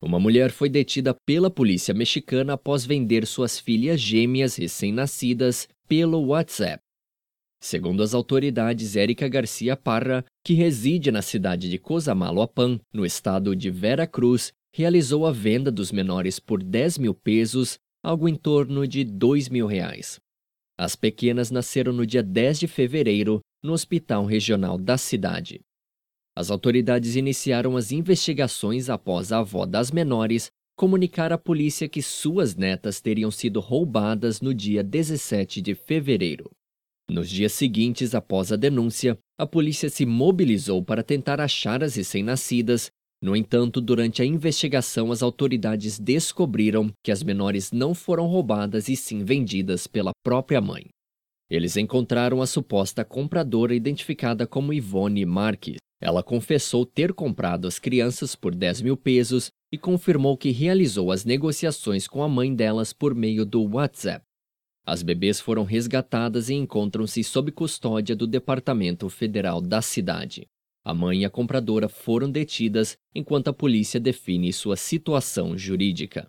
Uma mulher foi detida pela polícia mexicana após vender suas filhas gêmeas recém-nascidas pelo WhatsApp. Segundo as autoridades, Érica Garcia Parra, que reside na cidade de Cozamaloapan, no estado de Vera Cruz, realizou a venda dos menores por 10 mil pesos, algo em torno de 2 mil reais. As pequenas nasceram no dia 10 de fevereiro no hospital regional da cidade. As autoridades iniciaram as investigações após a avó das menores comunicar à polícia que suas netas teriam sido roubadas no dia 17 de fevereiro. Nos dias seguintes, após a denúncia, a polícia se mobilizou para tentar achar as recém-nascidas. No entanto, durante a investigação, as autoridades descobriram que as menores não foram roubadas e sim vendidas pela própria mãe. Eles encontraram a suposta compradora identificada como Ivone Marques. Ela confessou ter comprado as crianças por 10 mil pesos e confirmou que realizou as negociações com a mãe delas por meio do WhatsApp. As bebês foram resgatadas e encontram-se sob custódia do Departamento Federal da cidade. A mãe e a compradora foram detidas enquanto a polícia define sua situação jurídica.